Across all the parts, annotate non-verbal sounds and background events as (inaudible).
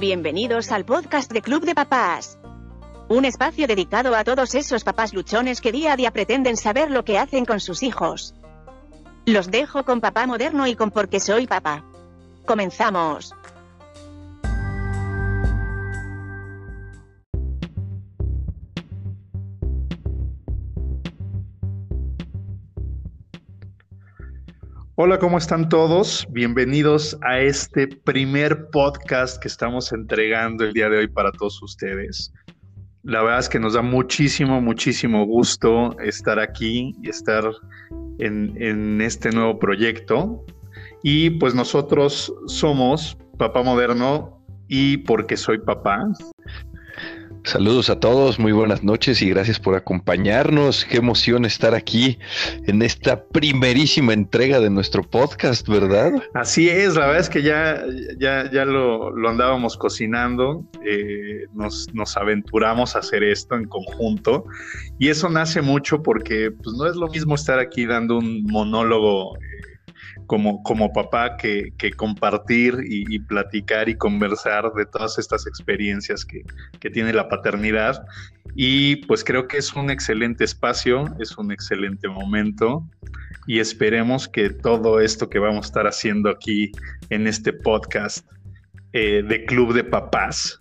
Bienvenidos al podcast de Club de Papás. Un espacio dedicado a todos esos papás luchones que día a día pretenden saber lo que hacen con sus hijos. Los dejo con papá moderno y con porque soy papá. Comenzamos. Hola, ¿cómo están todos? Bienvenidos a este primer podcast que estamos entregando el día de hoy para todos ustedes. La verdad es que nos da muchísimo, muchísimo gusto estar aquí y estar en, este nuevo proyecto. Y pues nosotros somos Papá Moderno y porque soy papá, Saludos a todos, muy buenas noches y gracias por acompañarnos. Qué emoción estar aquí en esta primerísima entrega de nuestro podcast, ¿verdad? Así es, la verdad es que ya, ya, ya lo, andábamos cocinando, eh, nos, nos, aventuramos a hacer esto en conjunto y eso nace mucho porque pues, no es lo mismo estar aquí dando un monólogo como, como papá que, compartir y, platicar y conversar de todas estas experiencias que, tiene la paternidad. Y pues creo que es un excelente espacio, es un excelente momento y esperemos que todo esto que vamos a estar haciendo aquí en este podcast eh, de Club de Papás,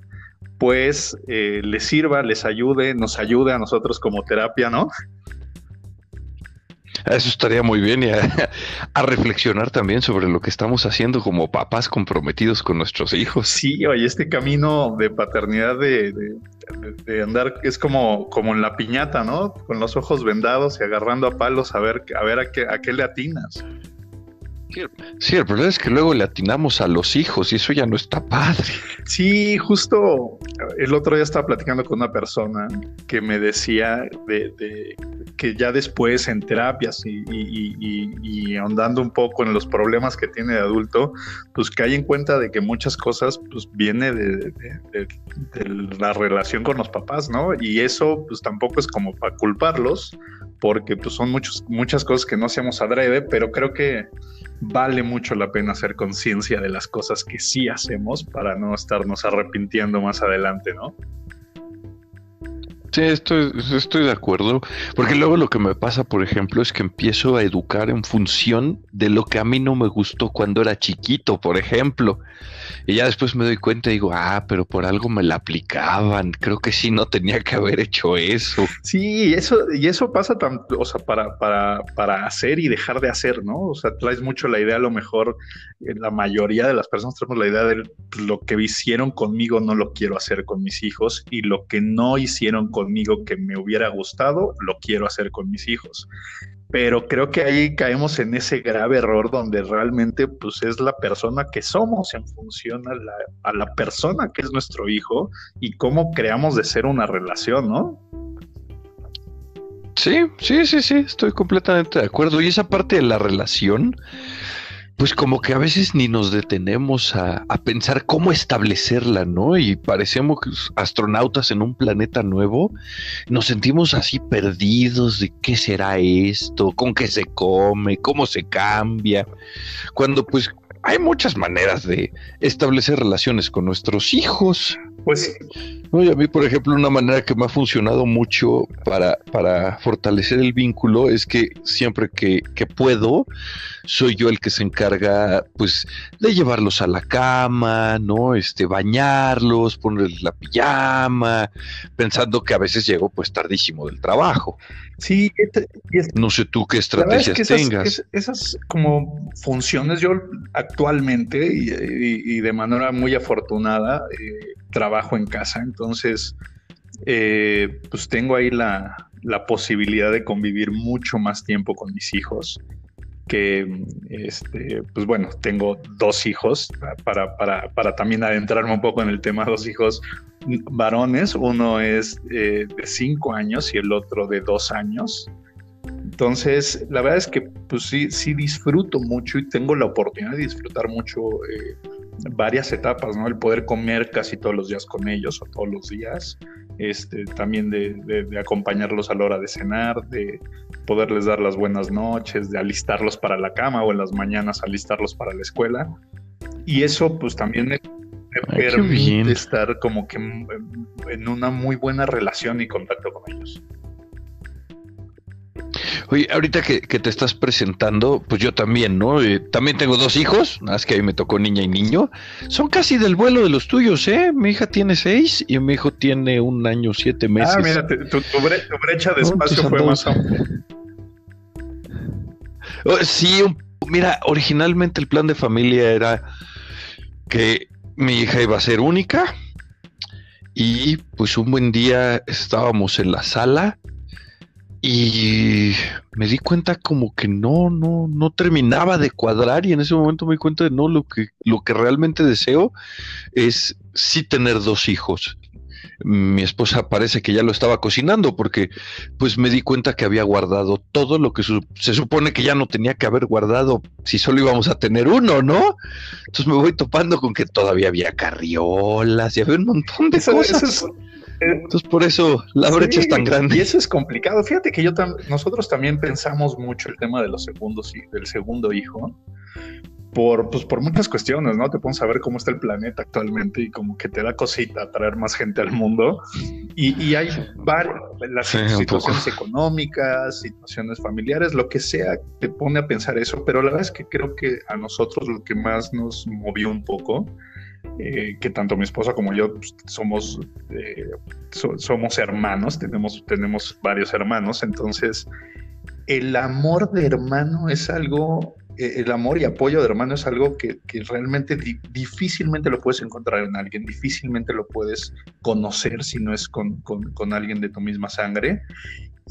pues eh, les sirva, les ayude, nos ayude a nosotros como terapia, ¿no? Eso estaría muy bien y (laughs) a, reflexionar también sobre lo que estamos haciendo como papás comprometidos con nuestros hijos. Sí, oye, este camino de paternidad de, andar es como, como en la piñata, ¿no? Con los ojos vendados y agarrando a palos a ver, a ver a qué, a qué le atinas. Sí, el problema es que luego le atinamos a los hijos y eso ya no está padre. Sí, justo el otro día estaba platicando con una persona que me decía de, que ya después en terapias y, ahondando un poco en los problemas que tiene de adulto, pues que hay en cuenta de que muchas cosas pues viene de, la relación con los papás, ¿no? Y eso pues tampoco es como para culparlos, porque pues son muchos, muchas cosas que no hacemos adrede, pero creo que vale mucho la pena hacer conciencia de las cosas que sí hacemos para no estarnos arrepintiendo más adelante, ¿no? Sí, estoy, estoy de acuerdo, porque luego lo que me pasa, por ejemplo, es que empiezo a educar en función de lo que a mí no me gustó cuando era chiquito, por ejemplo. Y ya después me doy cuenta y digo, ah, pero por algo me la aplicaban. Creo que sí no tenía que haber hecho eso. Sí, eso, y eso pasa tanto, o sea, para, para, para hacer y dejar de hacer, ¿no? O sea, traes mucho la idea, a lo mejor eh, la mayoría de las personas tenemos la idea de lo que hicieron conmigo no lo quiero hacer con mis hijos y lo que no hicieron conmigo que me hubiera gustado, lo quiero hacer con mis hijos pero creo que ahí caemos en ese grave error donde realmente pues es la persona que somos en función a la, a la persona que es nuestro hijo y cómo creamos de ser una relación, ¿no? Sí, sí, sí, sí, estoy completamente de acuerdo. Y esa parte de la relación, pues como que a veces ni nos detenemos a, pensar cómo establecerla, ¿no? Y parecemos astronautas en un planeta nuevo, nos sentimos así perdidos de qué será esto, con qué se come, cómo se cambia, cuando pues hay muchas maneras de establecer relaciones con nuestros hijos. Pues a mí, por ejemplo, una manera que me ha funcionado mucho para, para fortalecer el vínculo es que siempre que, que, puedo, soy yo el que se encarga, pues, de llevarlos a la cama, ¿no? Este, bañarlos, ponerles la pijama, pensando que a veces llego, pues, tardísimo del trabajo. Sí, no sé tú qué estrategias tengas. esas, como funciones, yo actualmente y, de manera muy afortunada, eh, trabajo en casa, entonces eh, pues tengo ahí la, posibilidad de convivir mucho más tiempo con mis hijos que, este, pues bueno, tengo dos hijos para, para, también adentrarme un poco en el tema, dos hijos varones, uno es eh, de cinco años y el otro de dos años. Entonces, la verdad es que pues sí, sí disfruto mucho y tengo la oportunidad de disfrutar mucho eh, varias etapas, ¿no? El poder comer casi todos los días con ellos o todos los días, este, también de, acompañarlos a la hora de cenar, de poderles dar las buenas noches, de alistarlos para la cama o en las mañanas alistarlos para la escuela. Y eso pues también me permite estar como que en una muy buena relación y contacto con ellos. Oye, ahorita que, te estás presentando, pues yo también, ¿no? Eh, también tengo dos hijos, nada más que ahí me tocó niña y niño. Son casi del vuelo de los tuyos, ¿eh? Mi hija tiene seis y mi hijo tiene un año, siete ah, meses. Ah, mira, tu, brecha de espacio fue más amplia. Oh, sí, mira, originalmente el plan de familia era que mi hija iba a ser única y pues un buen día estábamos en la sala y me di cuenta como que no, no, no terminaba de cuadrar y en ese momento me di cuenta de no, lo que, lo que realmente deseo es sí tener dos hijos. Mi esposa parece que ya lo estaba cocinando porque pues me di cuenta que había guardado todo lo que se supone que ya no tenía que haber guardado si solo íbamos a tener uno, ¿no? Entonces me voy topando con que todavía había carriolas y había un montón de cosas. Entonces por eso la brecha es tan grande. Y eso es complicado. Fíjate que yo nosotros también pensamos mucho el tema de los segundos y del segundo hijo por, pues, por muchas cuestiones, ¿no? Te pones a ver cómo está el planeta actualmente y como que te da cosita traer más gente al mundo. Y, y hay varias, las situaciones económicas, situaciones familiares, lo que sea, te pone a pensar eso, pero la verdad es que creo que a nosotros lo que más nos movió un poco eh, que tanto mi esposa como yo pues, somos, eh, somos hermanos, tenemos, tenemos varios hermanos, entonces el amor de hermano es algo, el amor y apoyo de hermano es algo que, realmente difícilmente lo puedes encontrar en alguien, difícilmente lo puedes conocer si no es con, con alguien de tu misma sangre.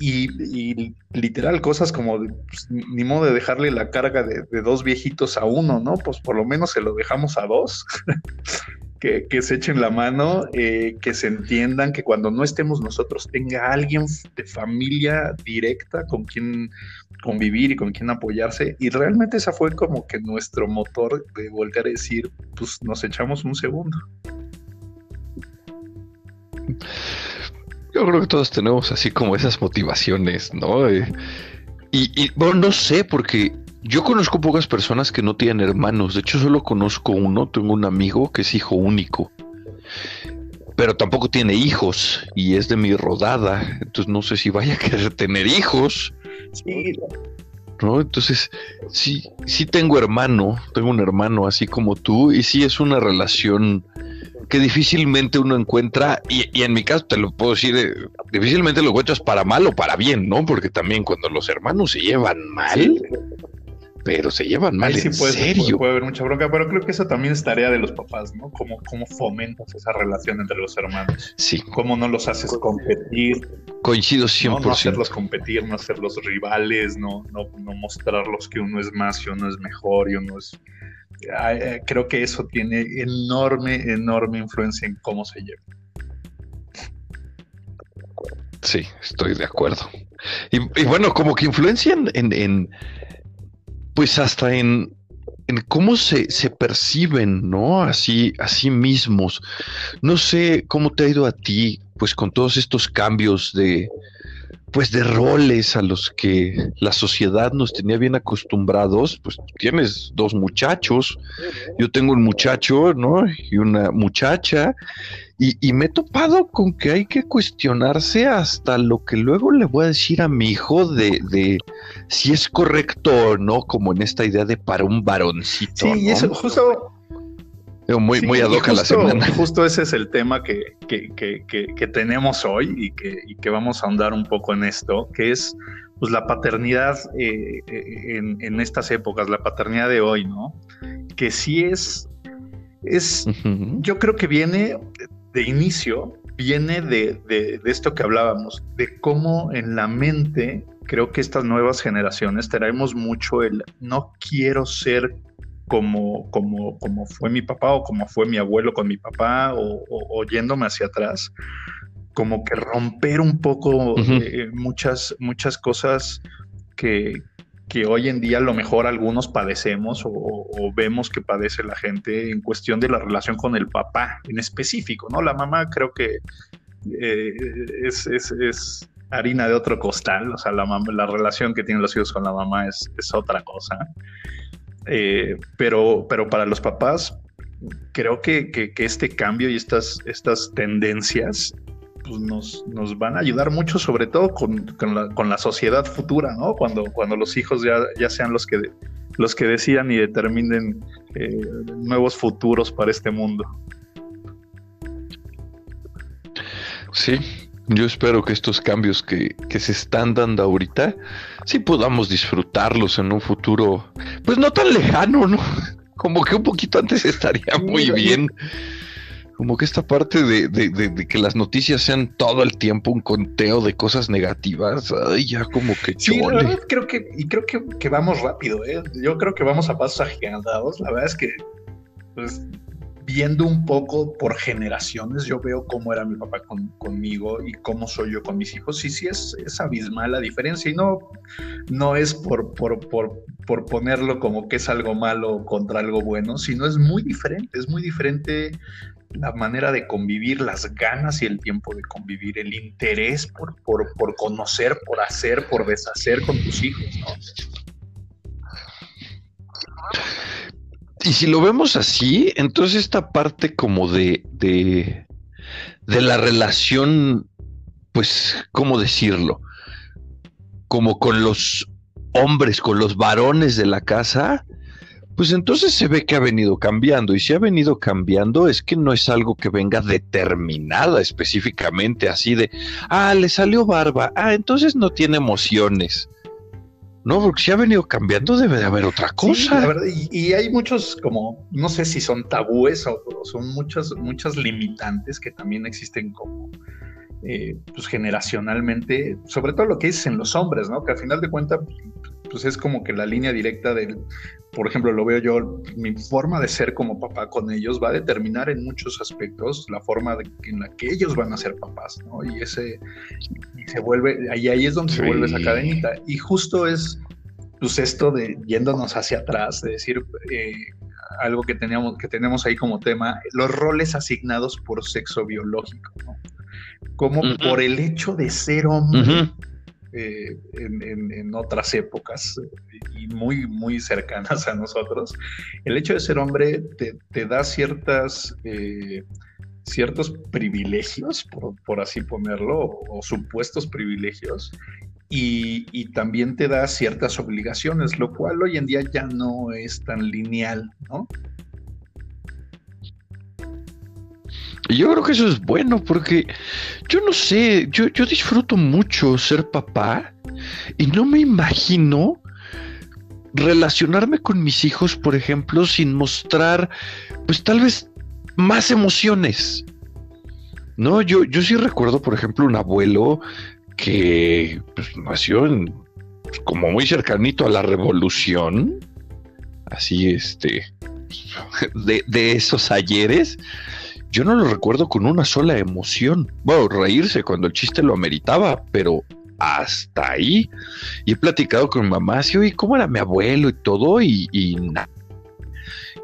Y, literal, cosas como pues, ni modo de dejarle la carga de, dos viejitos a uno, ¿no? Pues por lo menos se lo dejamos a dos. (laughs) que, se echen la mano, eh, que se entiendan, que cuando no estemos nosotros tenga alguien de familia directa con quien convivir y con quien apoyarse. Y realmente esa fue como que nuestro motor de volver a decir, pues nos echamos un segundo. Yo creo que todos tenemos así como esas motivaciones, ¿no? Eh, y, bueno, no sé, porque yo conozco pocas personas que no tienen hermanos. De hecho, solo conozco uno. Tengo un amigo que es hijo único. Pero tampoco tiene hijos y es de mi rodada. Entonces no sé si vaya a querer tener hijos. Sí. ¿No? Entonces, sí, sí tengo hermano. Tengo un hermano así como tú. Y sí es una relación que difícilmente uno encuentra, y, en mi caso te lo puedo decir, eh, difícilmente lo encuentras para mal o para bien, ¿no? Porque también cuando los hermanos se llevan mal, pero se llevan mal, en serio. Puede, haber mucha bronca, pero creo que eso también es tarea de los papás, ¿no? Cómo, cómo fomentas esa relación entre los hermanos. Sí. Cómo no los haces competir. Coincido 100%. No, hacerlos competir, no hacerlos rivales, no, no, no mostrarlos que uno es más y uno es mejor y uno es eh, creo que eso tiene enorme, enorme influencia en cómo se lleva. Sí, estoy de acuerdo. Y, bueno, como que influencian en, pues hasta en, en cómo se, se, perciben, ¿no? Así, a sí mismos. No sé cómo te ha ido a ti, pues con todos estos cambios de, pues de roles a los que la sociedad nos tenía bien acostumbrados, pues tienes dos muchachos, yo tengo un muchacho, ¿no? Y una muchacha, y, me he topado con que hay que cuestionarse hasta lo que luego le voy a decir a mi hijo de, de si es correcto o no, como en esta idea de para un varoncito. Sí, y eso justo muy, muy ad hoc la semana. Justo ese es el tema que, tenemos hoy y que, que, vamos a ahondar un poco en esto, que es pues, la paternidad eh, eh, en, estas épocas, la paternidad de hoy, ¿no? Que sí es, es yo creo que viene de inicio, viene de, de esto que hablábamos, de cómo en la mente creo que estas nuevas generaciones traemos mucho el no quiero ser como, como, como fue mi papá o como fue mi abuelo con mi papá o, yéndome hacia atrás, como que romper un poco eh, muchas, muchas cosas que, que hoy en día a lo mejor algunos padecemos o, vemos que padece la gente en cuestión de la relación con el papá en específico, ¿no? La mamá creo que eh, es, es, es, harina de otro costal, o sea, la, la relación que tienen los hijos con la mamá es, es otra cosa. Eh, pero, pero para los papás, creo que, este cambio y estas, estas tendencias pues, nos, nos, van a ayudar mucho, sobre todo con, la, sociedad futura, ¿no? Cuando, cuando los hijos ya, ya sean los que, los que decidan y determinen eh, nuevos futuros para este mundo. Sí, yo espero que estos cambios que, que, se están dando ahorita, sí podamos disfrutarlos en un futuro, pues no tan lejano, ¿no? (laughs) Como que un poquito antes estaría muy bien. Como que esta parte de, que las noticias sean todo el tiempo un conteo de cosas negativas, ay, ya como que Sí, la verdad creo que, y creo que, vamos rápido, ¿eh? Yo creo que vamos a pasos agigantados. La verdad es que, pues, viendo un poco por generaciones, yo veo cómo era mi papá conmigo y cómo soy yo con mis hijos. Y sí es, es abismal la diferencia. Y no, no es por, por, por, por, ponerlo como que es algo malo contra algo bueno, sino es muy diferente. Es muy diferente la manera de convivir, las ganas y el tiempo de convivir, el interés por, por, por conocer, por hacer, por deshacer con tus hijos, ¿no? Y si lo vemos así, entonces esta parte como de, de, de la relación, pues, ¿cómo decirlo? Como con los hombres, con los varones de la casa, pues entonces se ve que ha venido cambiando. Y si ha venido cambiando es que no es algo que venga determinada específicamente, así de, ah, le salió barba, ah, entonces no tiene emociones. No, porque si ha venido cambiando debe de haber otra cosa. y, hay muchos como, no sé si son tabúes o, son muchas, muchas limitantes que también existen como eh, pues generacionalmente, sobre todo lo que es en los hombres, ¿no? Que al final de cuentas, pues es como que la línea directa del, por ejemplo, lo veo yo, mi forma de ser como papá con ellos va a determinar en muchos aspectos la forma en la que ellos van a ser papás, ¿no? Y ese, se vuelve, ahí, ahí es donde se vuelve esa cadenita. Y justo es, pues esto de yéndonos hacia atrás, de decir eh, algo que, teníamos, que tenemos ahí como tema, los roles asignados por sexo biológico, ¿no? Como por el hecho de ser hombre. Eh, en, otras épocas y muy, muy cercanas a nosotros, el hecho de ser hombre te, da ciertas, eh, ciertos privilegios, por, así ponerlo, o, supuestos privilegios, y, también te da ciertas obligaciones, lo cual hoy en día ya no es tan lineal, ¿no? Yo creo que eso es bueno porque yo no sé, yo, yo disfruto mucho ser papá y no me imagino relacionarme con mis hijos, por ejemplo, sin mostrar, pues tal vez más emociones. No, yo, yo sí recuerdo, por ejemplo, un abuelo que pues, nació en, como muy cercanito a la revolución, así este, (laughs) de, de esos ayeres yo no lo recuerdo con una sola emoción. Bueno, reírse cuando el chiste lo ameritaba, pero hasta ahí. Y he platicado con mi mamá, así, oye, ¿cómo era mi abuelo y todo? Y, y,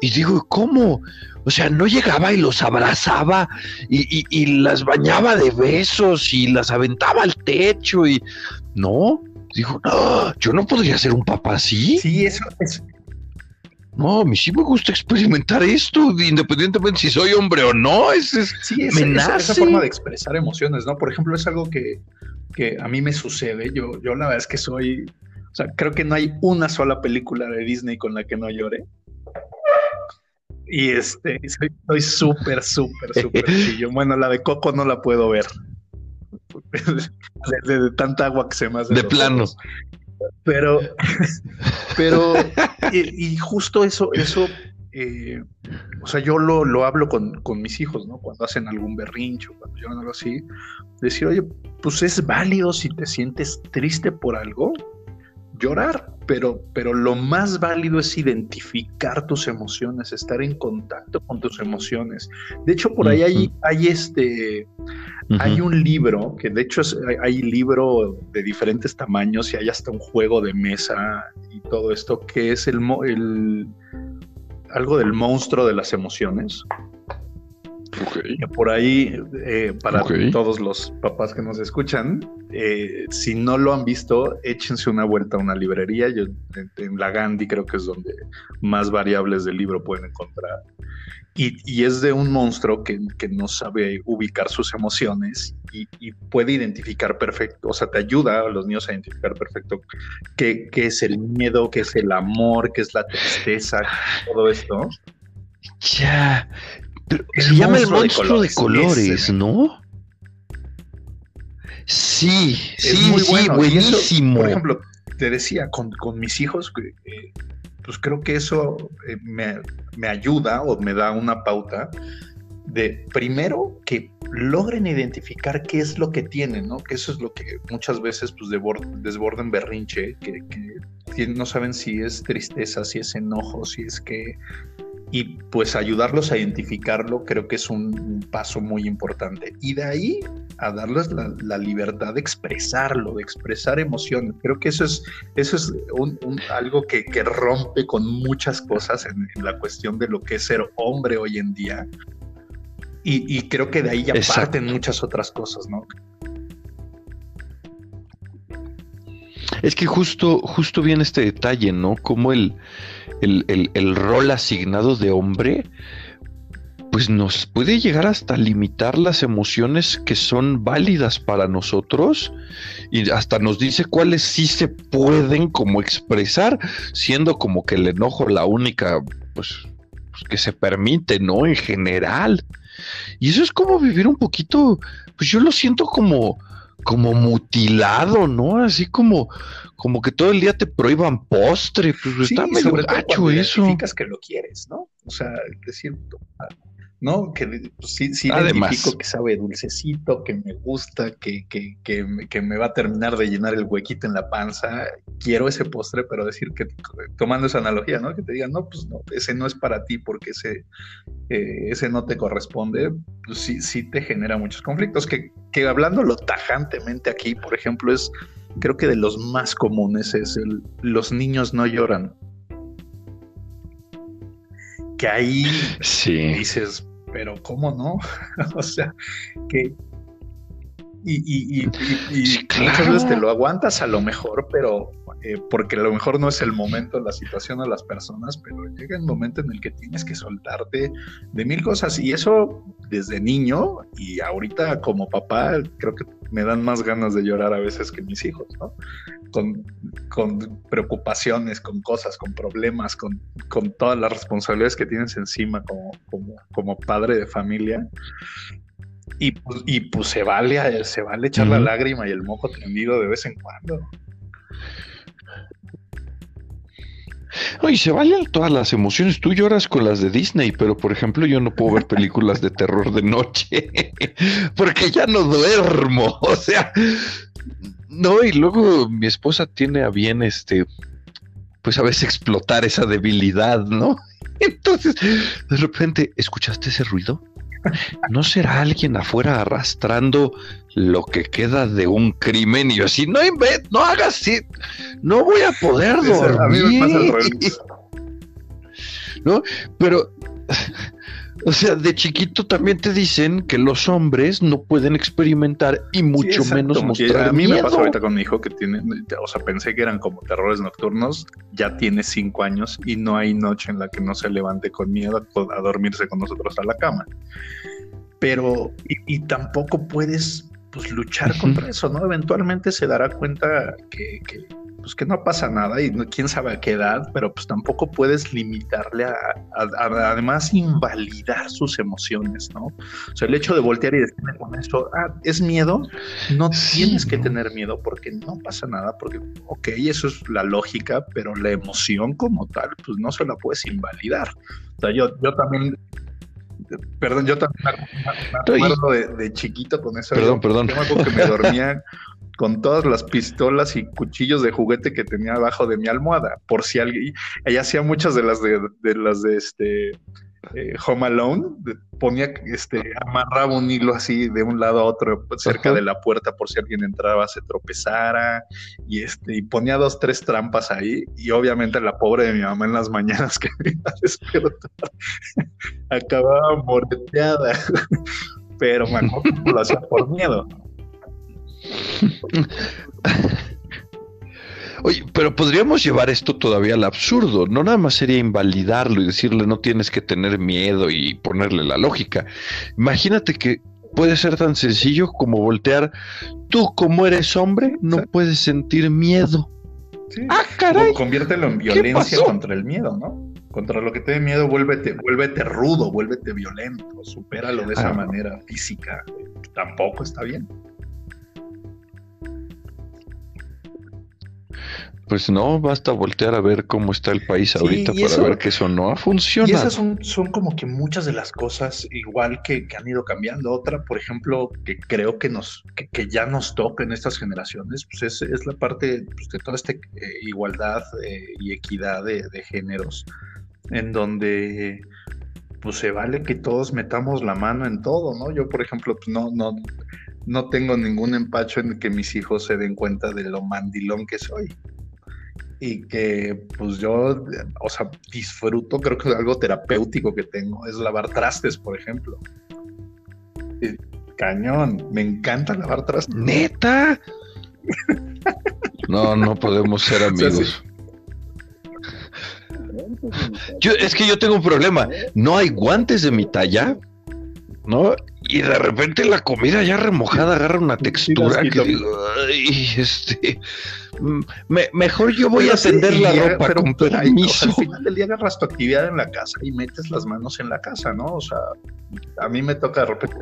y digo, ¿cómo? O sea, no llegaba y los abrazaba y, y, las bañaba de besos y las aventaba al techo y no, dijo, no, yo no podría ser un papá así. Sí, eso, es no, a mí sí me gusta experimentar esto, independientemente si soy hombre o no. Es, sí, es, esa forma de expresar emociones, ¿no? Por ejemplo, es algo que, a mí me sucede. Yo, yo la verdad es que soy, o sea, creo que no hay una sola película de Disney con la que no llore. Y este, soy súper, súper, súper (laughs) chillo. Bueno, la de Coco no la puedo ver. (laughs) De, tanta agua que se me hace. De plano. Pero, (laughs) pero, y, justo eso, eso, eh, o sea, yo lo, lo hablo con, con, mis hijos, ¿no? Cuando hacen algún berrincho, cuando yo algo así, decir, oye, pues es válido si te sientes triste por algo, llorar, pero, pero lo más válido es identificar tus emociones, estar en contacto con tus emociones. De hecho, por ahí hay, hay este, hay un libro, que de hecho es, hay, libro de diferentes tamaños y hay hasta un juego de mesa y todo esto, que es el, el algo del monstruo de las emociones Que por ahí, eh, para todos los papás que nos escuchan, eh, si no lo han visto, échense una vuelta a una librería. Yo, en, la Gandhi creo que es donde más variables del libro pueden encontrar. Y, es de un monstruo que, no sabe ubicar sus emociones y, puede identificar perfecto, o sea, te ayuda a los niños a identificar perfecto qué, qué es el miedo, qué es el amor, qué es la tristeza, todo esto. Ya, se llama el monstruo de colores, ¿no? Sí, sí, muy sí, buenísimo. por ejemplo, te decía, con, mis hijos, eh, pues creo que eso eh, me, ayuda o me da una pauta de, primero, que logren identificar qué es lo que tienen, ¿no? Que eso es lo que muchas veces pues desbordan berrinche, que, que no saben si es tristeza, si es enojo, si es que y pues ayudarlos a identificarlo creo que es un, paso muy importante. Y de ahí a darles la, libertad de expresarlo, de expresar emociones. Creo que eso es, eso es algo que, rompe con muchas cosas en, la cuestión de lo que es ser hombre hoy en día. Y, creo que de ahí ya parten muchas otras cosas, ¿no? Es que justo, justo viene este detalle, ¿no? Como el, el, rol asignado de hombre, pues nos puede llegar hasta limitar las emociones que son válidas para nosotros y hasta nos dice cuáles sí se pueden como expresar, siendo como que el enojo la única, pues, pues que se permite, ¿no? En general. Y eso es como vivir un poquito, pues yo lo siento como, como mutilado, ¿no? Así como, como que todo el día te prohíban postre, pues está medio gacho eso. que lo quieres, ¿no? O sea, decir, ¿no? Que pues, sí, sí identifico que sabe dulcecito, que me gusta, que, que, que, que, me va a terminar de llenar el huequito en la panza. Quiero ese postre, pero decir que, tomando esa analogía, ¿no? Que te digan, no, pues no, ese no es para ti porque ese, eh, ese no te corresponde, pues sí, sí te genera muchos conflictos. Que, que hablándolo tajantemente aquí, por ejemplo, es, creo que de los más comunes es el, los niños no lloran que ahí dices, pero ¿cómo no? (laughs) o sea, que... Y, y, y, muchas veces te lo aguantas a lo mejor, pero eh, porque a lo mejor no es el momento, la situación a las personas, pero llega el momento en el que tienes que soltarte de mil cosas. Y eso desde niño y ahorita como papá, creo que me dan más ganas de llorar a veces que mis hijos, ¿no? con, preocupaciones, con cosas, con problemas, con, todas las responsabilidades que tienes encima como, como, padre de familia. Y, pues, y pues se vale, se vale echar la lágrima y el moco tendido de vez en cuando. Y se valen todas las emociones. Tú lloras con las de Disney, pero por ejemplo, yo no puedo ver películas de terror de noche (laughs) porque ya no duermo. (laughs) O sea, no, y luego mi esposa tiene a bien este, pues a veces explotar esa debilidad, ¿no? (laughs) Entonces, de repente, ¿escuchaste ese ruido? ¿No será alguien afuera arrastrando lo que queda de un crimen? Y yo así, no no hagas así, no voy a poder dormir. A mí me pasa el ¿No? Pero o sea, de chiquito también te dicen que los hombres no pueden experimentar y mucho menos mostrar. A mí me pasa ahorita con mi hijo que tiene, o sea, pensé que eran como terrores nocturnos, ya tiene cinco años y no hay noche en la que no se levante con miedo a, dormirse con nosotros a la cama. Pero, y, tampoco puedes pues luchar contra eso, ¿no? Eventualmente se dará cuenta que, que pues que no pasa nada y quién sabe a qué edad, pero pues tampoco puedes limitarle a, además invalidar sus emociones, ¿no? O sea, el hecho de voltear y decirme con eso, ah, es miedo, no tienes que tener miedo porque no pasa nada, porque, ok, eso es la lógica, pero la emoción como tal, pues no se la puedes invalidar. O sea, yo, yo también Perdón, yo también me acuerdo de, chiquito con eso. Perdón, perdón. Yo me acuerdo que me dormía (laughs) con todas las pistolas y cuchillos de juguete que tenía abajo de mi almohada, por si alguien, ella hacía muchas de las de, las de este eh, Home Alone, ponía, este, amarraba un hilo así de un lado a otro pues, cerca de la puerta por si alguien entraba, se tropezara, y este, y ponía dos, tres trampas ahí, y obviamente la pobre de mi mamá en las mañanas (laughs) que me iba a despertar, acababa morteada, (laughs) pero me acuerdo lo hacía por miedo. (laughs) Oye, pero podríamos llevar esto todavía al absurdo. No nada más sería invalidarlo y decirle no tienes que tener miedo y ponerle la lógica. Imagínate que puede ser tan sencillo como voltear. Tú, como eres hombre, no puedes sentir miedo. Ah, caray. conviértelo en violencia contra el miedo, ¿no? Contra lo que te dé miedo, vuélvete, vuélvete rudo, vuélvete violento, supéralo de esa ah. manera física. Tampoco está bien. Pues no, basta voltear a ver cómo está el país ahorita para ver que eso no ha funcionado. Y esas son, son como que muchas de las cosas igual que, han ido cambiando. Otra, por ejemplo, que creo que nos, que, ya nos toca en estas generaciones, pues es, la parte pues, de toda esta eh, igualdad eh, y equidad de, géneros, en donde pues se vale que todos metamos la mano en todo, ¿no? Yo, por ejemplo, pues, no, no, no tengo ningún empacho en que mis hijos se den cuenta de lo mandilón que soy y que pues yo, o sea, disfruto, creo que es algo terapéutico que tengo, es lavar trastes, por ejemplo. cañón, me encanta lavar trastes. Neta. (laughs) no, no podemos ser (laughs) amigos. Yo, es que yo tengo un problema. No hay guantes de mi talla, ¿no? Y de repente la comida ya remojada agarra una textura que digo, ay, este, mm, mejor yo voy a tender la ropa pero, con permiso. al final del día agarras tu actividad en la casa y metes las manos en la casa, ¿no? O sea, a mí me toca de repente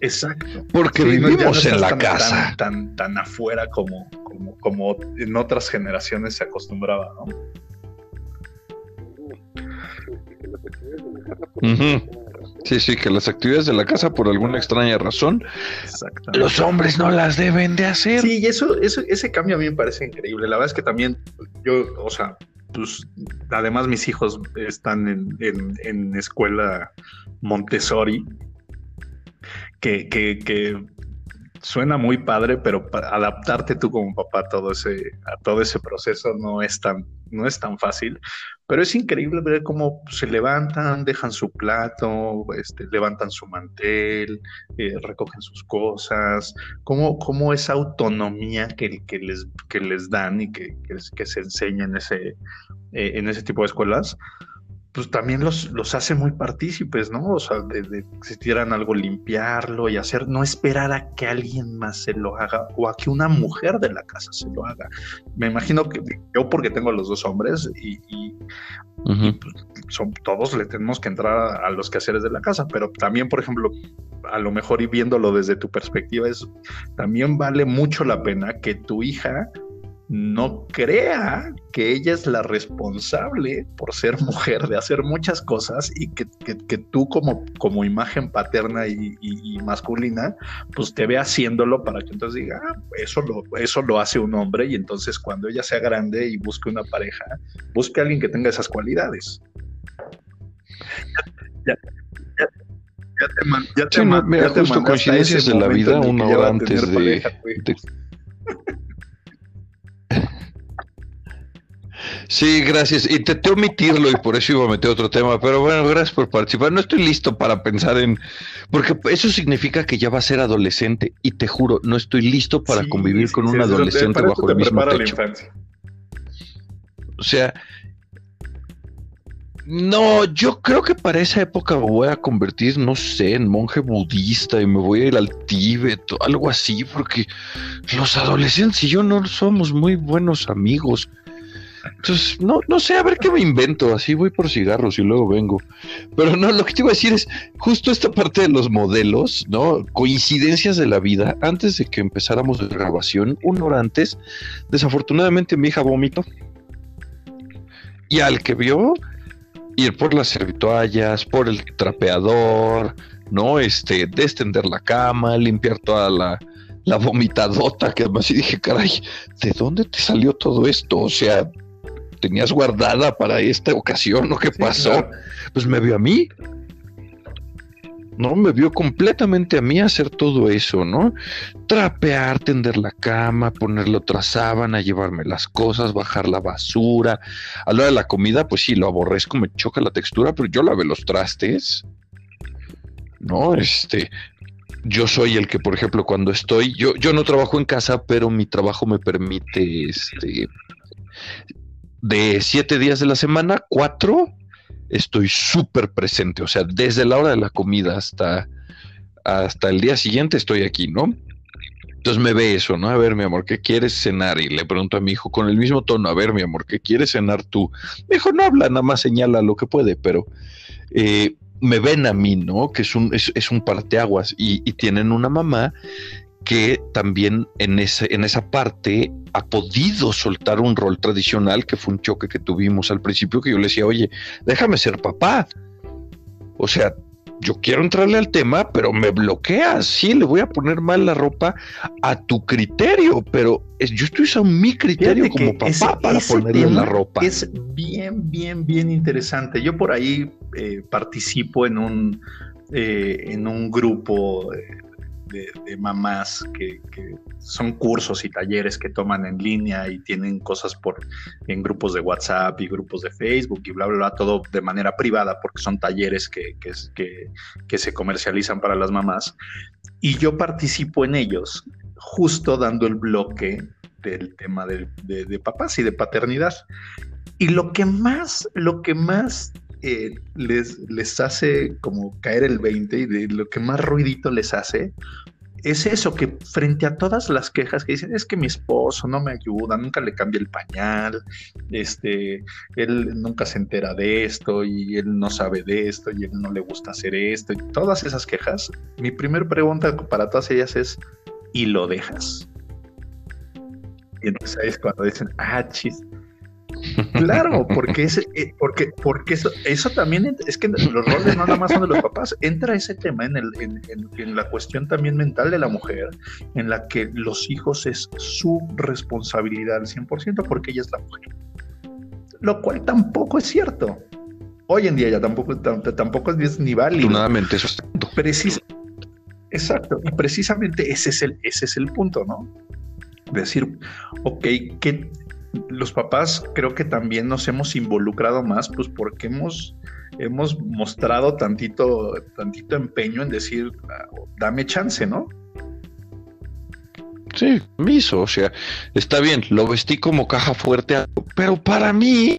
Exacto. Porque vivimos en la casa. Tan, tan, afuera como, como, como en otras generaciones se acostumbraba, ¿no? Sí, sí, que las actividades de la casa, por alguna extraña razón, los hombres no las deben de hacer. Sí, y eso, eso, ese cambio a mí me parece increíble. La verdad es que también yo, o sea, pues además mis hijos están en, en, escuela Montessori, que, que, que suena muy padre, pero adaptarte tú como papá a todo ese, a todo ese proceso no es tan, no es tan fácil. Pero es increíble ver cómo se levantan, dejan su plato, este, levantan su mantel, eh, recogen sus cosas, cómo, cómo esa autonomía que, que, les, que les dan y que, que, se enseña en ese, eh, en ese tipo de escuelas, pues también los, los hace muy partícipes, ¿no? O sea, de, de, si quieran algo limpiarlo y hacer, no esperar a que alguien más se lo haga o a que una mujer de la casa se lo haga. Me imagino que yo porque tengo a los dos hombres y, pues, son, todos le tenemos que entrar a, los quehaceres de la casa, pero también, por ejemplo, a lo mejor y viéndolo desde tu perspectiva, es también vale mucho la pena que tu hija no crea que ella es la responsable por ser (laughs) mujer de hacer muchas cosas y que, tú como, como imagen paterna y, masculina, pues te ve haciéndolo para que entonces diga, ah, eso, lo, eso lo hace un hombre y entonces cuando ella sea grande y busque una pareja, busque a alguien que tenga esas cualidades. Ya, te, ya coincidencias de la vida una hora antes de Sí, gracias. Intenté omitirlo y por eso iba a meter otro tema, pero bueno, gracias por participar. No estoy listo para pensar en... Porque eso significa que ya va a ser adolescente y te juro, no estoy listo para convivir con un adolescente bajo el mismo techo. O sea, no, yo creo que para esa época me voy a convertir, no sé, en monje budista y me voy a ir al Tíbet o algo así, porque los adolescentes y yo no somos muy buenos amigos. Entonces, no, no sé, a ver qué me invento. Así voy por cigarros y luego vengo. Pero no, lo que te iba a decir es justo esta parte de los modelos, ¿no? Coincidencias de la vida. Antes de que empezáramos la grabación, una hora antes, desafortunadamente mi hija vomitó. Y al que vio, ir por las servitoallas, por el trapeador, ¿no? Este, destender la cama, limpiar toda la, la vomitadota, que además y dije, caray, ¿de dónde te salió todo esto? O sea, tenías guardada para esta ocasión o qué pasó. Pues me vio a mí. ¿no? Me vio completamente a mí hacer todo eso, ¿no? Trapear, tender la cama, ponerle otra sábana, llevarme las cosas, bajar la basura. A la hora de la comida, pues sí, lo aborrezco, me choca la textura, pero yo lavé los trastes. ¿No? Este, yo soy el que, por ejemplo, cuando estoy, yo, yo no trabajo en casa, pero mi trabajo me permite, este, de siete días de la semana, cuatro estoy súper presente, o sea, desde la hora de la comida hasta, hasta el día siguiente estoy aquí, ¿no? Entonces me ve eso, ¿no? A ver, mi amor, ¿qué quieres cenar? Y le pregunto a mi hijo con el mismo tono, a ver, mi amor, ¿qué quieres cenar tú? Mi hijo no habla, nada más señala lo que puede, pero eh, me ven a mí, ¿no? Que es un, es, es un parteaguas y, y tienen una mamá que también en, ese, en esa parte ha podido soltar un rol tradicional, que fue un choque que tuvimos al principio, que yo le decía, oye, déjame ser papá. O sea, yo quiero entrarle al tema, pero me bloqueas. Sí, le voy a poner mal la ropa a tu criterio, pero yo estoy usando mi criterio como papá para ponerle la ropa. Es bien, bien, bien interesante. Yo por ahí eh, participo en un, eh, en un grupo. De, mamás que, son cursos y talleres que toman en línea y tienen cosas por en grupos de WhatsApp y grupos de Facebook y bla, bla, bla, todo de manera privada porque son talleres que, que, que se comercializan para las mamás. Y yo participo en ellos, justo dando el bloque del tema de, de, papás y de paternidad. Y lo que más, lo que más eh, les, les hace como caer el 20 y de lo que más ruidito les hace es eso, que frente a todas las quejas que dicen, es que mi esposo no me ayuda, nunca le cambia el pañal, este, él nunca se entera de esto y él no sabe de esto y él no le gusta hacer esto, y todas esas quejas, mi primera pregunta para todas ellas es, ¿y lo dejas? Y entonces es cuando dicen, ah, chis, Claro, porque, ese, eh, porque, porque eso, eso también es que los roles no nada más son de los papás, entra ese tema en, el, en, la cuestión también mental de la mujer, en la que los hijos es su responsabilidad al 100% porque ella es la mujer. Lo cual tampoco es cierto. Hoy en día ya tampoco, tampoco es ni válido. eso es Exacto, y precisamente ese es el, ese es el punto, ¿no? Decir, ok, ¿qué, los papás creo que también nos hemos involucrado más, pues porque hemos, hemos mostrado tantito, tantito empeño en decir, ah, dame chance, ¿no? Sí, miso, o sea, está bien, lo vestí como caja fuerte, pero para mí,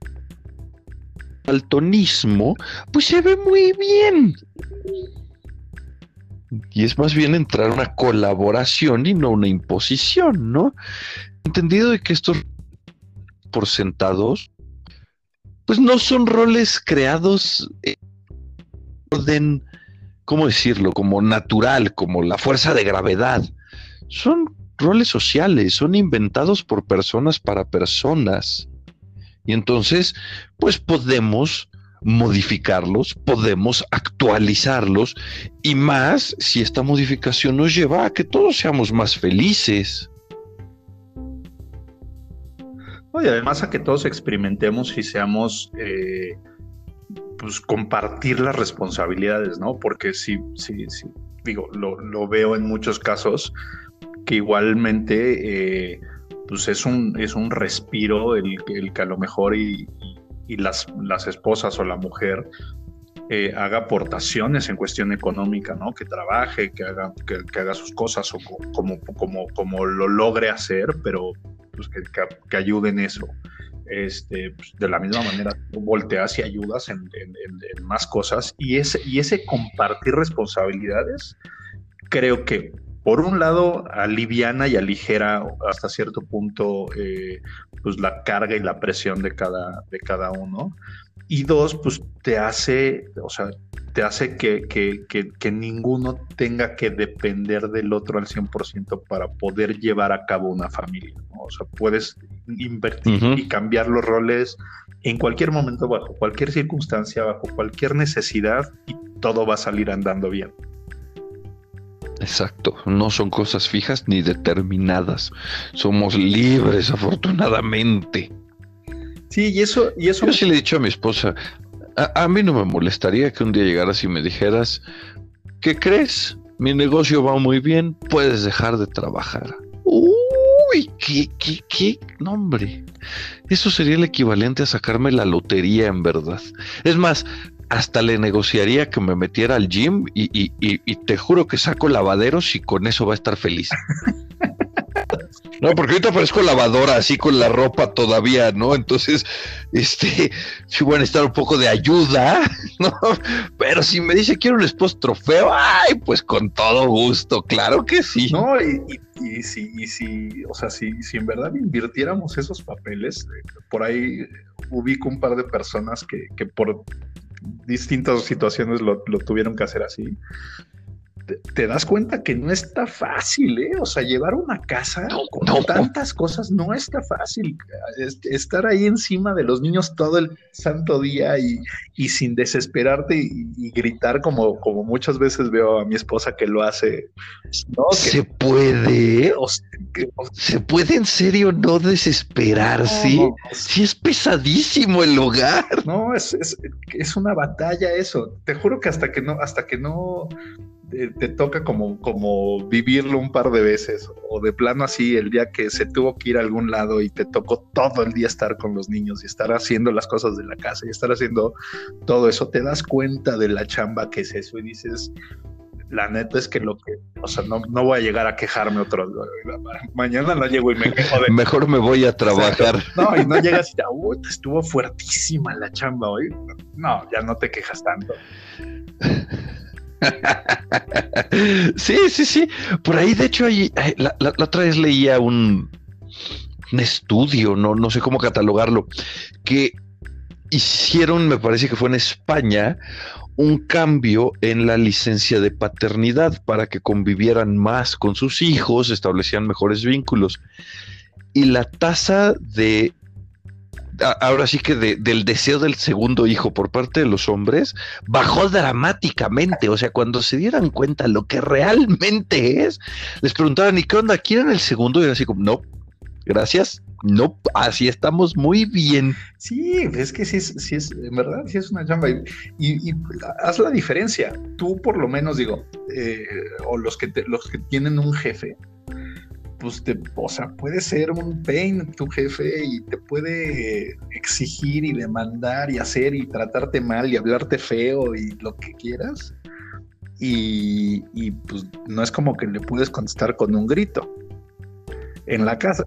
el tonismo, pues se ve muy bien. Y es más bien entrar una colaboración y no una imposición, ¿no? Entendido de que estos por sentados, pues no son roles creados en orden, ¿cómo decirlo? Como natural, como la fuerza de gravedad. Son roles sociales, son inventados por personas para personas. Y entonces, pues podemos modificarlos, podemos actualizarlos y más si esta modificación nos lleva a que todos seamos más felices. Y además a que todos experimentemos y seamos, eh, pues compartir las responsabilidades, ¿no? Porque sí, sí, sí, digo, lo, veo en muchos casos que igualmente, eh, pues es un, es un respiro el, que a lo mejor y, las, las esposas o la mujer eh, haga aportaciones en cuestión económica, ¿no? Que trabaje, que haga, que, haga sus cosas o como, como, como lo logre hacer, pero pues, que, que, ayuden eso. Este, pues, de la misma manera, volteas y ayudas en, más cosas y ese, y ese compartir responsabilidades, creo que por un lado aliviana y aligera hasta cierto punto eh, pues la carga y la presión de cada, de cada uno. Y dos, pues te hace, o sea, te hace que, que, que, ninguno tenga que depender del otro al 100% para poder llevar a cabo una familia. O sea, puedes invertir y cambiar los roles en cualquier momento, bajo cualquier circunstancia, bajo cualquier necesidad y todo va a salir andando bien. Exacto, no son cosas fijas ni determinadas. Somos libres, afortunadamente. Sí, y eso, y eso. Yo sí le he dicho a mi esposa, a, mí no me molestaría que un día llegaras y me dijeras, ¿qué crees? Mi negocio va muy bien, puedes dejar de trabajar. Uy, qué, qué, qué nombre. Eso sería el equivalente a sacarme la lotería en verdad. Es más, hasta le negociaría que me metiera al gym y, y, y, te juro que saco lavaderos y con eso va a estar feliz. (laughs) No, porque ahorita parezco lavadora así con la ropa todavía, ¿no? Entonces, este, sí van a estar un poco de ayuda, (laughs) ¿no? Pero si me dice quiero un esposo trofeo, ay, pues con todo gusto, claro que sí. No, y, y, si, si, o sea, si, si en verdad invirtiéramos esos papeles, eh, por ahí ubico un par de personas que, que por distintas situaciones lo, lo tuvieron que hacer así te, das cuenta que no está fácil, ¿eh? O sea, llevar una casa con tantas cosas no está fácil. Estar ahí encima de los niños todo el santo día y, sin desesperarte y, gritar como, como muchas veces veo a mi esposa que lo hace. ¿Se puede? ¿Se puede en serio no desesperarse? sí, es pesadísimo el lugar. No, es, es, es una batalla eso. Te juro que hasta que no, hasta que no te, toca como, como vivirlo un par de veces o de plano así el día que se tuvo que ir a algún lado y te tocó todo el día estar con los niños y estar haciendo las cosas de la casa y estar haciendo todo eso, te das cuenta de la chamba que es eso y dices, la neta es que lo que, o sea, no, no voy a llegar a quejarme otro, mañana no llego y me quejo de... (laughs) Mejor me voy a trabajar. no, y no llegas y (laughs) te, uy, estuvo fuertísima la chamba hoy. No, ya no te quejas tanto. (laughs) sí, sí, sí. Por ahí, de hecho, ahí, la, otra vez leía un, un estudio, no, no sé cómo catalogarlo, que hicieron, me parece que fue en España, un cambio en la licencia de paternidad para que convivieran más con sus hijos, establecían mejores vínculos. Y la tasa de ahora sí que del deseo del segundo hijo por parte de los hombres bajó dramáticamente. O sea, cuando se dieran cuenta lo que realmente es, les preguntaban, ¿y qué onda? ¿Quieren el segundo? Y era así como, no, gracias. No, así estamos muy bien. Sí, es que sí es, sí es, en verdad, sí es una chamba. Y, haz la diferencia. Tú, por lo menos, digo, eh, o los que, los que tienen un jefe, pues te, o sea, puede ser un pain tu jefe y te puede exigir y demandar y hacer y tratarte mal y hablarte feo y lo que quieras. Y, pues no es como que le puedes contestar con un grito. En la casa,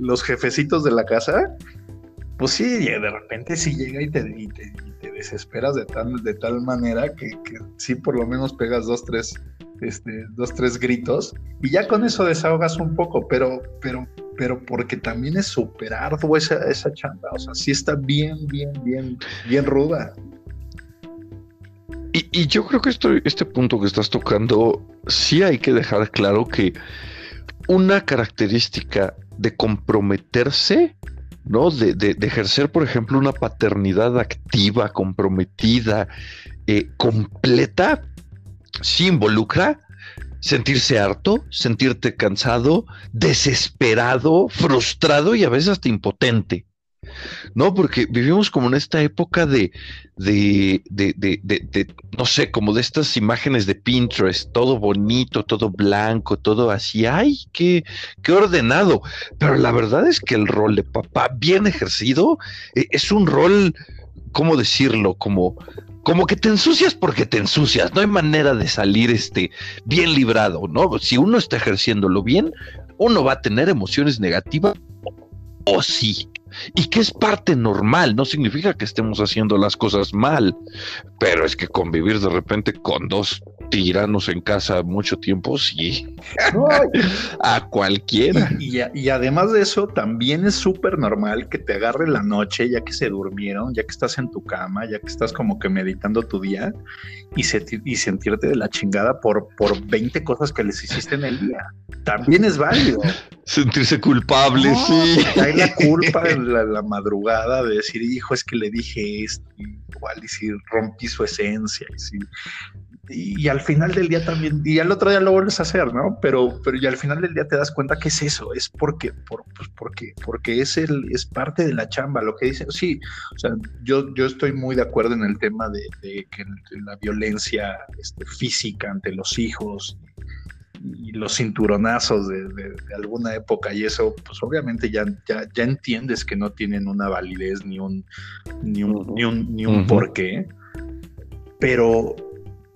los jefecitos de la casa, pues sí, de repente sí llega y te, te, desesperas de tal, de tal manera que, que sí por lo menos pegas dos, tres este, dos, tres gritos, y ya con eso desahogas un poco, pero, pero, pero porque también es súper arduo esa, esa chamba, o sea, sí está bien, bien, bien, bien ruda. Y, yo creo que esto, este punto que estás tocando, sí hay que dejar claro que una característica de comprometerse, ¿no? De, de, ejercer, por ejemplo, una paternidad activa, comprometida, eh, completa, sí involucra sentirse harto, sentirte cansado, desesperado, frustrado y a veces hasta impotente. ¿No? Porque vivimos como en esta época de, de, de, de, no sé, como de estas imágenes de Pinterest, todo bonito, todo blanco, todo así, ay, qué, qué ordenado. Pero la verdad es que el rol de papá bien ejercido eh, es un rol, ¿cómo decirlo? Como como que te ensucias porque te ensucias, no hay manera de salir este bien librado, ¿no? Si uno está ejerciéndolo bien, uno va a tener emociones negativas o sí. Y que es parte normal, no significa que estemos haciendo las cosas mal, pero es que convivir de repente con dos tiranos en casa mucho tiempo, sí. (laughs) a cualquiera. Y, además de eso, también es súper normal que te agarre la noche ya que se durmieron, ya que estás en tu cama, ya que estás como que meditando tu día y, y sentirte de la chingada por, por 20 cosas que les hiciste en el día. También es válido. (laughs) Sentirse culpable, sí. Hay la culpa en (laughs) la, madrugada de decir, hijo, es que le dije esto, igual, y si rompí su esencia, y si y, al final del día también, y al otro día lo vuelves a hacer, ¿no? Pero, pero y al final del día te das cuenta que es eso, es porque, por, pues porque, porque es el, es parte de la chamba, lo que dicen, sí, o sea, yo, yo estoy muy de acuerdo en el tema de, que la violencia este, física ante los hijos y los cinturonazos de, alguna época y eso, pues obviamente ya, ya, ya, entiendes que no tienen una validez ni un, ni un, ni un, ni un porqué, pero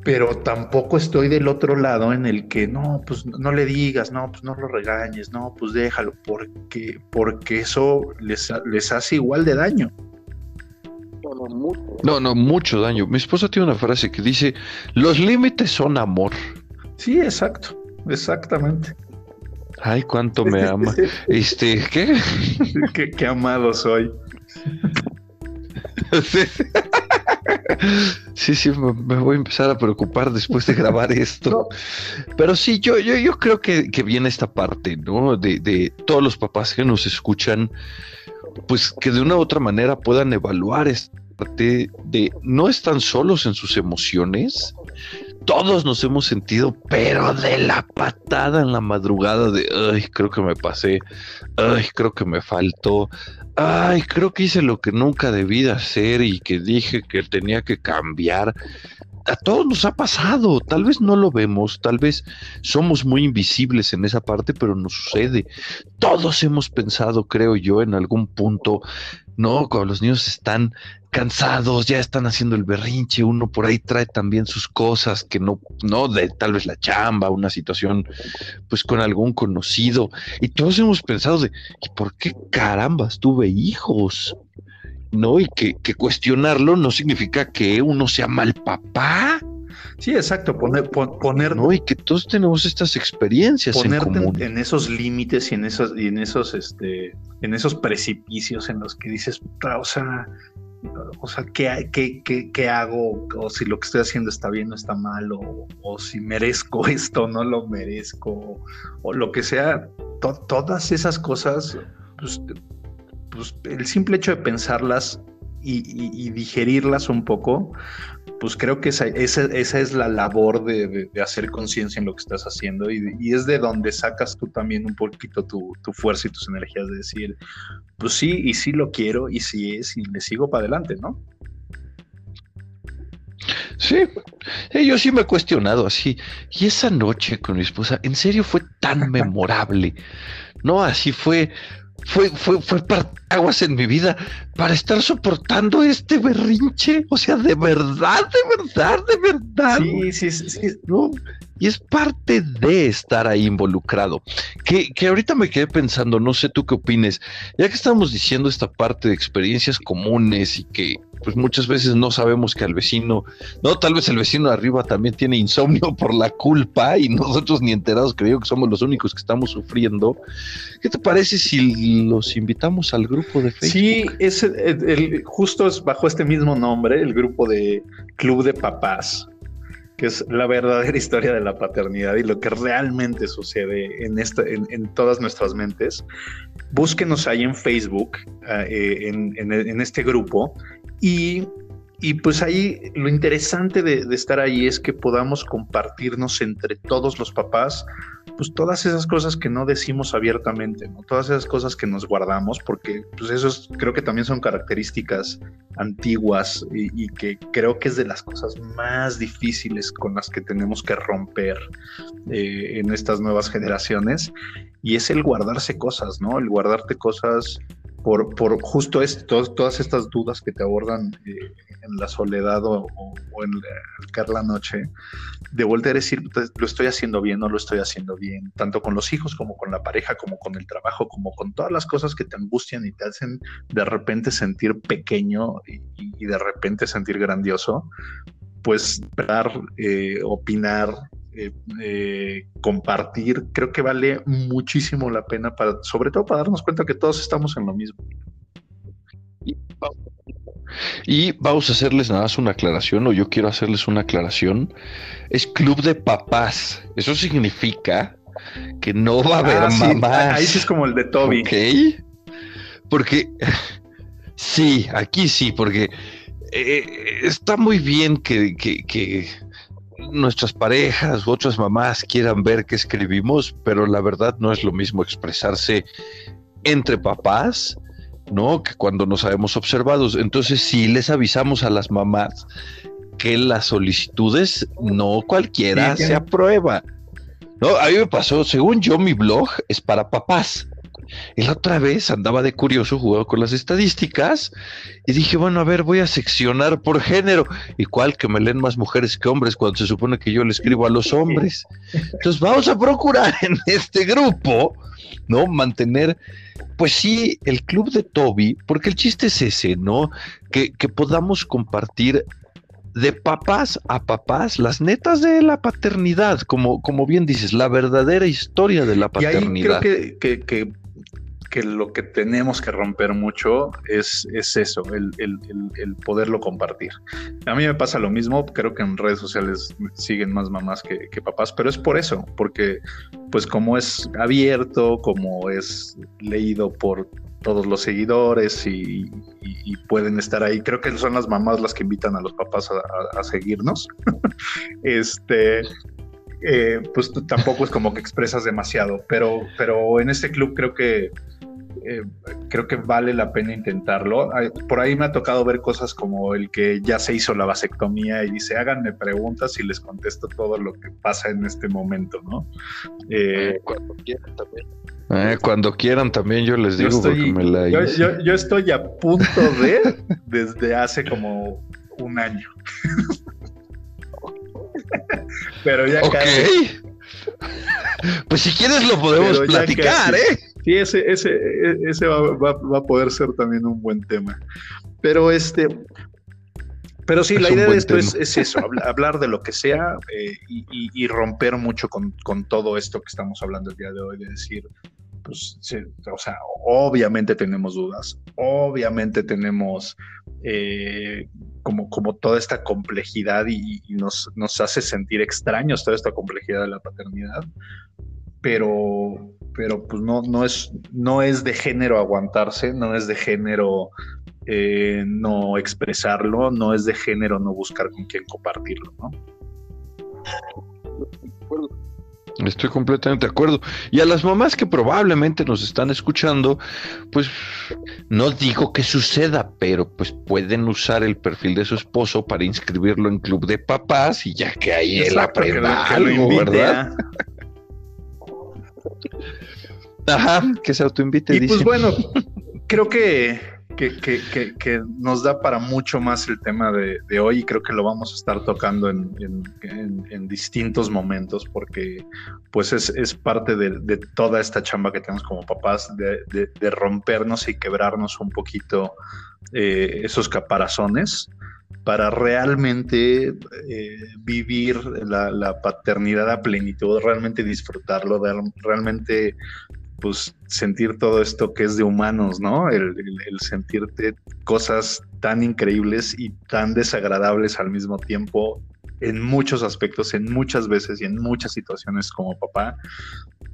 pero tampoco estoy del otro lado en el que no, pues no le digas, no, pues no lo regañes, no, pues déjalo, porque, porque eso les, les hace igual de daño. No, no, mucho daño. Mi esposa tiene una frase que dice, los límites son amor. Sí, exacto, exactamente. Ay, cuánto me (laughs) ama. este, ¿qué? qué, qué amado soy. (laughs) Sí, sí, me, voy a empezar a preocupar después de grabar esto. Pero sí, yo, yo, yo creo que, viene esta parte, ¿no? De, de todos los papás que nos escuchan, pues que de una u otra manera puedan evaluar esta parte de no están solos en sus emociones. Todos nos hemos sentido, pero de la patada en la madrugada de, ay, creo que me pasé, ay, creo que me faltó, ay, creo que hice lo que nunca debí de hacer y que dije que tenía que cambiar. A todos nos ha pasado, tal vez no lo vemos, tal vez somos muy invisibles en esa parte, pero nos sucede. Todos hemos pensado, creo yo, en algún punto, ¿no? Cuando los niños están cansados, ya están haciendo el berrinche, uno por ahí trae también sus cosas que no, no, de tal vez la chamba, una situación, pues con algún conocido, y todos hemos pensado de, ¿y por qué carambas tuve hijos? ¿No? Y que, que cuestionarlo no significa que uno sea mal papá. Sí, exacto, poner, poner no, y que todos tenemos estas experiencias ponerte en, en, esos límites y en esos y en esos este en esos precipicios en los que dices, o sea, o sea, ¿qué, hago? O si lo que estoy haciendo está bien o está mal, o, si merezco (laughs) esto o no lo merezco, o, lo que sea, todas esas cosas, pues, pues, el simple hecho de pensarlas y, digerirlas un poco, pues creo que esa, esa, es la labor de, hacer conciencia en lo que estás haciendo y, es de donde sacas tú también un poquito tu, fuerza y tus energías de decir, pues sí, y sí lo quiero y sí es y le sigo para adelante, ¿no? Sí, yo sí me he cuestionado así. Y esa noche con mi esposa, en serio fue tan (laughs) memorable. No, así fue, fue, fue, fue aguas en mi vida para estar soportando este berrinche. O sea, de verdad, de verdad, de verdad. Sí, sí, sí. ¿no? Y es parte de estar ahí involucrado. Que, que ahorita me quedé pensando, no sé tú qué opines, ya que estamos diciendo esta parte de experiencias comunes y que pues muchas veces no sabemos que al vecino, no, tal vez el vecino arriba también tiene insomnio (laughs) por la culpa y nosotros ni enterados creo que somos los únicos que estamos sufriendo. ¿Qué te parece si los invitamos al grupo de Facebook? Sí, es el, justo es bajo este mismo nombre, el grupo de Club de Papás que es la verdadera (laughs) historia de la paternidad y lo que realmente sucede en, esta, en, todas nuestras mentes. Búsquenos ahí en Facebook, eh, en, en, este grupo, y, y pues ahí lo interesante de, estar ahí es que podamos compartirnos entre todos los papás, pues todas esas cosas que no decimos abiertamente. Todas esas cosas que nos guardamos, porque pues eso creo que también son características antiguas y, que creo que es de las cosas más difíciles con las que tenemos que romper eh, en estas nuevas generaciones, y es el guardarse cosas, ¿no? El guardarte cosas por, por justo esto, todas estas dudas que te abordan eh, en la soledad o, en el caer la noche, de volver a decir, pues, lo estoy haciendo bien, no lo estoy haciendo bien, tanto con los hijos como con la pareja, como con el trabajo, como con todas las cosas que te angustian y te hacen de repente sentir pequeño y, de repente sentir grandioso, pues dar, eh, opinar, eh, eh, compartir, creo que vale muchísimo la pena, para, sobre todo para darnos cuenta que todos estamos en lo mismo. Y vamos a hacerles nada más una aclaración, o yo quiero hacerles una aclaración. Es club de papás. Eso significa que no va a haber Ah, sí, mamás. Ahí sí es como el de Toby. Ok. Porque (laughs) sí, aquí sí, porque eh, está muy bien que, que- que nuestras parejas u otras mamás quieran ver qué escribimos, pero la verdad no es lo mismo expresarse entre papás, ¿no? Que cuando nos sabemos observados. Entonces, si les avisamos a las mamás que las solicitudes no cualquiera Sí, se aprueba. No, a mí me pasó, según yo, mi blog es para papás. Y la otra vez andaba de curioso jugando con las estadísticas y dije, bueno, a ver, voy a seccionar por género. ¿Y cuál que me leen más mujeres que hombres cuando se supone que yo le escribo a los hombres? Entonces vamos a procurar en este grupo, ¿no? Mantener, pues sí, el club de Toby, porque el chiste es ese, ¿no? Que, que podamos compartir de papás a papás las netas de la paternidad, como, como bien dices, la verdadera historia de la Y ahí creo paternidad. que, que, que, que lo que tenemos que romper mucho es, es eso, el, el, el, poderlo compartir. A mí me pasa lo mismo, creo que en redes sociales siguen más mamás que, que papás, pero es por eso, porque pues como es abierto, como es leído por todos los seguidores y, y- y pueden estar ahí. Creo que son las mamás las que invitan a los papás a, a- a seguirnos. (laughs) este, eh, pues tampoco es como que expresas demasiado, pero, pero en este club creo que eh, creo que vale la pena intentarlo. Por ahí me ha tocado ver cosas como el que ya se hizo la vasectomía y dice háganme preguntas y les contesto todo lo que pasa en este momento, ¿no? Eh, cuando quieran también. Eh, cuando quieran también yo les yo, digo estoy, porque me la yo, yo- yo estoy a punto de desde hace como un año. (laughs) Pero ya Ok. casi. Pues si quieres lo podemos platicar, casi. ¿eh? Sí, ese, ese, ese va, va- va a poder ser también un buen tema. Pero este, pero sí, Es la idea de esto es, es eso, habla- hablar de lo que sea eh, y, y- y romper mucho con, con todo esto que estamos hablando el día de hoy, de decir, pues, sí, o sea, obviamente tenemos dudas, obviamente tenemos eh, como, como toda esta complejidad y, y nos, nos hace sentir extraños toda esta complejidad de la paternidad, pero, pero pues no, no, es, no es de género aguantarse, no es de género eh, no expresarlo, no es de género no buscar con quién compartirlo, ¿no? Estoy completamente de acuerdo. Y a las mamás que probablemente nos están escuchando, pues no digo que suceda, pero pues pueden usar el perfil de su esposo para inscribirlo en club de papás y ya que ahí él Exacto, que lo- aprenda que algo, invite ¿verdad? (laughs) Ajá, que se autoinvite, Y dice. pues bueno, creo que, que, que- que- que nos da para mucho más el tema de, de hoy y creo que lo vamos a estar tocando en, en- en- en distintos momentos porque pues es, es parte de, de toda esta chamba que tenemos como papás de, de- de rompernos y quebrarnos un poquito eh, esos caparazones para realmente eh, vivir la, paternidad a plenitud, realmente disfrutarlo, realmente pues sentir todo esto que es de humanos, ¿no? El sentirte cosas tan increíbles y tan desagradables al mismo tiempo en muchos aspectos, en muchas veces y en muchas situaciones como papá.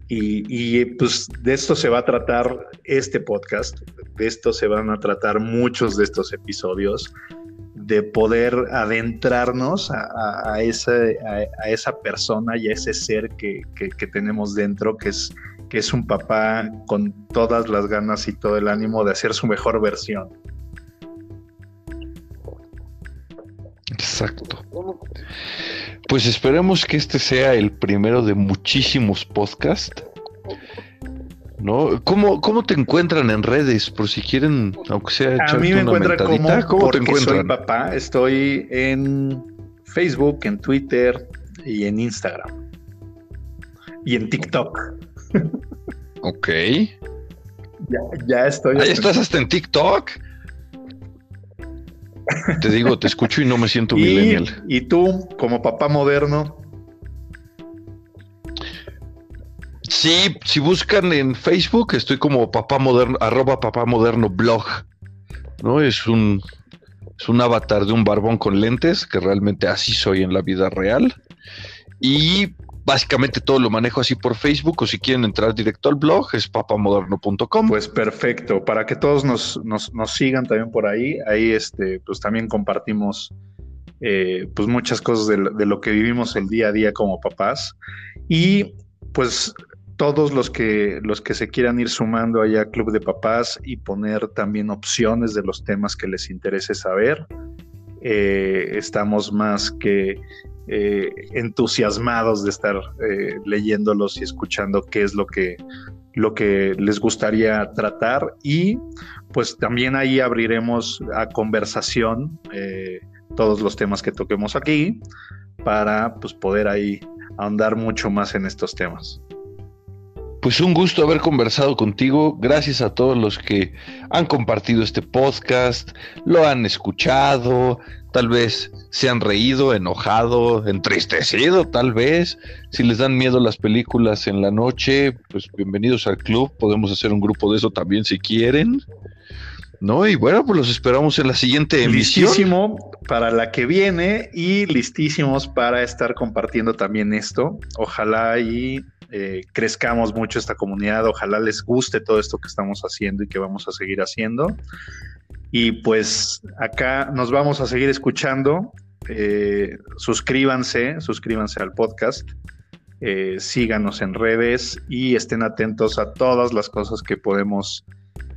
Y, y, pues de esto se va a tratar este podcast, de esto se van a tratar muchos de estos episodios, de poder adentrarnos a, a- esa persona y a ese ser que, que- que tenemos dentro, que es, que es un papá con todas las ganas y todo el ánimo de hacer su mejor versión. Exacto. Pues esperemos que este sea el primero de muchísimos podcasts. ¿No? ¿Cómo, ¿Cómo te encuentran en redes? Por si quieren, aunque sea A mí me encuentran como ¿cómo te porque soy encuentran? papá. Estoy en Facebook, en Twitter y en Instagram. Y en TikTok. Ok. Ya, ya estoy. Ahí estás hasta en TikTok. Te digo, te escucho y no me siento (laughs) y, millennial. y tú, como papá moderno, Sí, si buscan en Facebook, estoy como papá moderno, arroba papá moderno blog. ¿No? Es un, es un avatar de un barbón con lentes, que realmente así soy en la vida real. Y básicamente todo lo manejo así por Facebook o si quieren entrar directo al blog es papamoderno.com. Pues perfecto, para que todos nos, sigan también por ahí, ahí este, pues también compartimos eh, pues muchas cosas de, de, lo que vivimos el día a día como papás y pues todos los que, los que se quieran ir sumando allá a Club de Papás y poner también opciones de los temas que les interese saber. Eh, estamos más que eh, entusiasmados de estar eh, leyéndolos y escuchando qué es lo que, lo que les gustaría tratar y pues también ahí abriremos a conversación todos los temas que toquemos aquí para pues poder ahí ahondar mucho más en estos temas. Pues un gusto haber conversado contigo. Gracias a todos los que han compartido este podcast, lo han escuchado, tal vez se han reído, enojado, entristecido, tal vez. Si les dan miedo las películas en la noche, pues bienvenidos al club. Podemos hacer un grupo de eso también si quieren. ¿No? Y bueno, pues los esperamos en la siguiente emisión. Listísimo para la que viene y listísimos para estar compartiendo también esto. Ojalá y eh, crezcamos mucho esta comunidad, ojalá les guste todo esto que estamos haciendo y que vamos a seguir haciendo. Y pues acá nos vamos a seguir escuchando. Eh, suscríbanse, suscríbanse al podcast, eh, síganos en redes y estén atentos a todas las cosas que podemos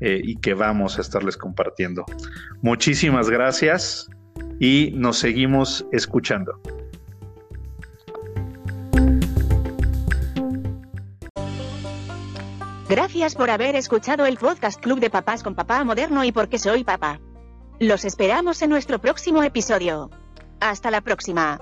y que vamos a estarles compartiendo. Muchísimas gracias y nos seguimos escuchando. Gracias por haber escuchado el podcast Club de Papás con Papá Moderno y porque soy papá. Los esperamos en nuestro próximo episodio. Hasta la próxima.